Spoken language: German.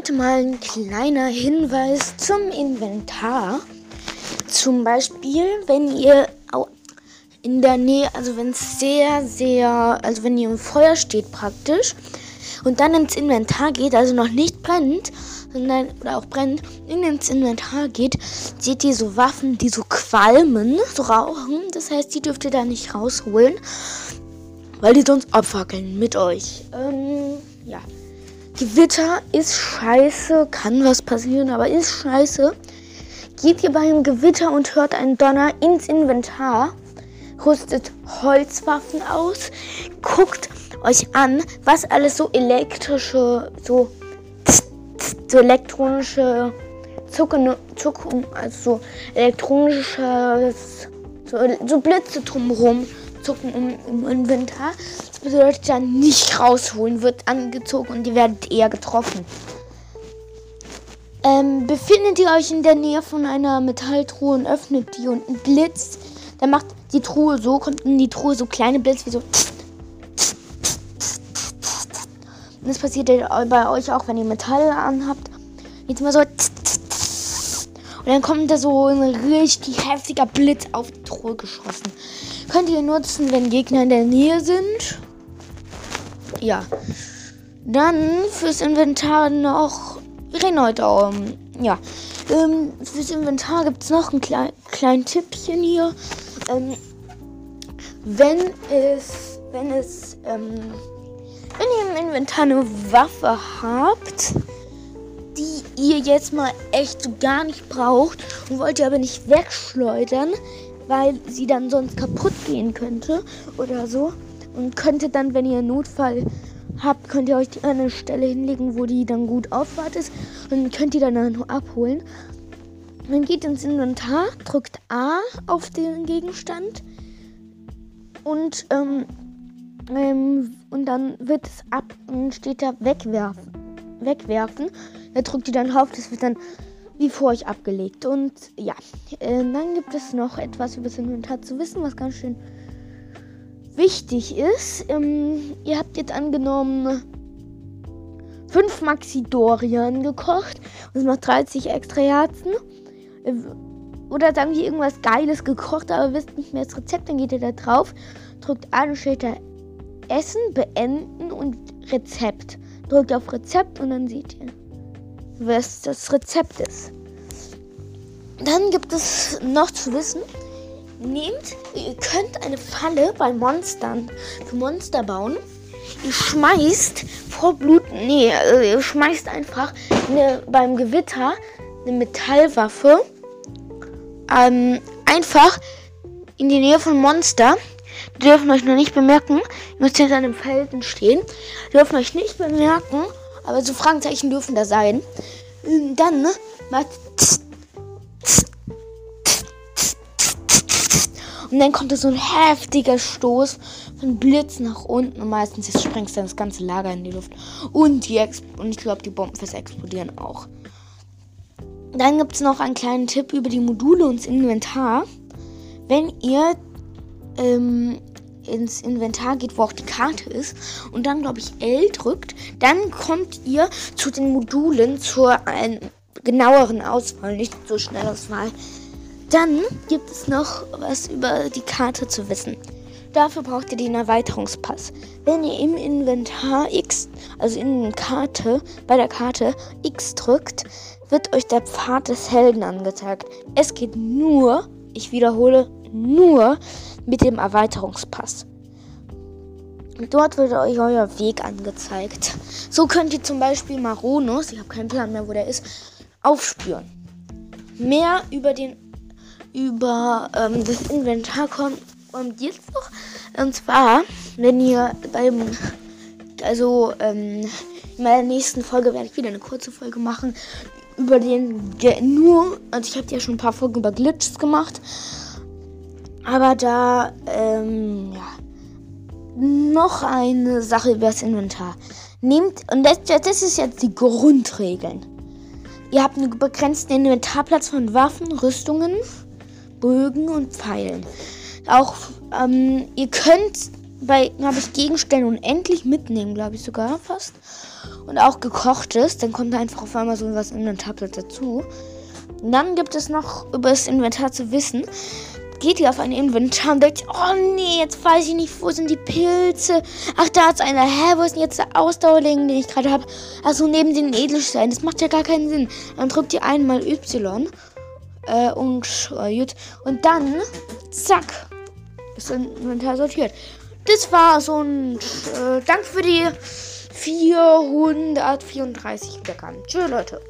heute mal ein kleiner Hinweis zum Inventar. Zum Beispiel, wenn ihr in der Nähe, also wenn es sehr, sehr, also wenn ihr im Feuer steht praktisch und dann ins Inventar geht, also noch nicht brennt, sondern oder auch brennt, ins Inventar geht, seht ihr so Waffen, die so qualmen, so rauchen. Das heißt, die dürft ihr da nicht rausholen, weil die sonst abfackeln mit euch. Ähm, ja. Gewitter ist scheiße, kann was passieren, aber ist scheiße. Geht ihr beim Gewitter und hört einen Donner ins Inventar, rüstet Holzwaffen aus, guckt euch an, was alles so elektrische, so, so elektronische Zucken, Zucken, also so elektronisches, so, so Blitze drumherum zucken im, im Inventar. Das bedeutet dann nicht rausholen, wird angezogen und ihr werdet eher getroffen. Ähm, befindet ihr euch in der Nähe von einer Metalltruhe und öffnet die und ein Blitz, dann macht die Truhe so, kommt in die Truhe so kleine Blitz wie so. Und das passiert bei euch auch, wenn ihr Metall anhabt. Jetzt mal so. Und dann kommt da so ein richtig heftiger Blitz auf die Truhe geschossen. Könnt ihr nutzen, wenn Gegner in der Nähe sind. Ja. Dann fürs Inventar noch. Wir reden heute um. Ja. Ähm, fürs Inventar gibt es noch ein klein, kleinen Tippchen hier. Ähm, wenn es. Wenn es. Ähm, wenn ihr im Inventar eine Waffe habt, ihr jetzt mal echt so gar nicht braucht und wollt ihr aber nicht wegschleudern, weil sie dann sonst kaputt gehen könnte oder so. Und könnte dann, wenn ihr einen Notfall habt, könnt ihr euch die eine Stelle hinlegen, wo die dann gut aufwart ist. Und könnt ihr dann nur abholen. Man geht ins Inventar, drückt A auf den Gegenstand und, ähm, ähm, und dann wird es ab und steht da wegwerfen. Wegwerfen. Da drückt ihr dann auf, das wird dann wie vor euch abgelegt. Und ja, äh, dann gibt es noch etwas über das Inventar zu wissen, was ganz schön wichtig ist. Ähm, ihr habt jetzt angenommen fünf Maxidorian gekocht und macht 30 extra Herzen. Äh, oder sagen wir irgendwas Geiles gekocht, aber wisst nicht mehr das Rezept, dann geht ihr da drauf, drückt an und steht da Essen, Beenden und Rezept. Drückt auf Rezept und dann seht ihr was das Rezept ist. Dann gibt es noch zu wissen, nehmt, ihr könnt eine Falle bei Monstern für Monster bauen. Ihr schmeißt vor Blut, nee, also ihr schmeißt einfach eine, beim Gewitter eine Metallwaffe ähm, einfach in die Nähe von Monster. Die dürfen euch noch nicht bemerken. Ihr müsst hinter einem Felsen stehen. Die dürfen euch nicht bemerken. Aber so Fragezeichen dürfen da sein. Und dann ne, macht. Und dann kommt da so ein heftiger Stoß von Blitz nach unten. Und meistens sprengst dann das ganze Lager in die Luft. Und, die und ich glaube, die Bomben fürs explodieren auch. Dann gibt es noch einen kleinen Tipp über die Module und das Inventar. Wenn ihr ähm, ins Inventar geht, wo auch die Karte ist und dann, glaube ich, L drückt, dann kommt ihr zu den Modulen zur einen genaueren Auswahl, nicht so schnell Auswahl. Dann gibt es noch was über die Karte zu wissen. Dafür braucht ihr den Erweiterungspass. Wenn ihr im Inventar X, also in der Karte, bei der Karte X drückt, wird euch der Pfad des Helden angezeigt. Es geht nur, ich wiederhole, nur mit dem Erweiterungspass. Dort wird euch euer Weg angezeigt. So könnt ihr zum Beispiel Maronus, ich habe keinen Plan mehr, wo der ist, aufspüren. Mehr über den über ähm, das Inventar kommt, jetzt noch. Und zwar, wenn ihr beim also ähm, in meiner nächsten Folge werde ich wieder eine kurze Folge machen über den nur, also ich habe ja schon ein paar Folgen über Glitches gemacht, aber da, ähm, ja. Noch eine Sache über das Inventar. Nehmt, und das, das ist jetzt die Grundregeln. Ihr habt einen begrenzten Inventarplatz von Waffen, Rüstungen, Bögen und Pfeilen. Auch, ähm, ihr könnt bei habe ich Gegenstände unendlich mitnehmen, glaube ich sogar fast. Und auch gekochtes, dann kommt einfach auf einmal so was in ein Tablet dazu. Und dann gibt es noch über das Inventar zu wissen. Geht ihr auf ein Inventar und denkt, oh nee, jetzt weiß ich nicht, wo sind die Pilze? Ach, da ist einer. Hä, wo ist denn jetzt der Ausdauerling, den ich gerade habe? Also neben den Edelsteinen. Das macht ja gar keinen Sinn. Dann drückt ihr einmal Y äh, und, äh, und dann, zack, ist das Inventar sortiert. Das war so ein äh, Dank für die 434 Wiedergaben. Tschüss, Leute.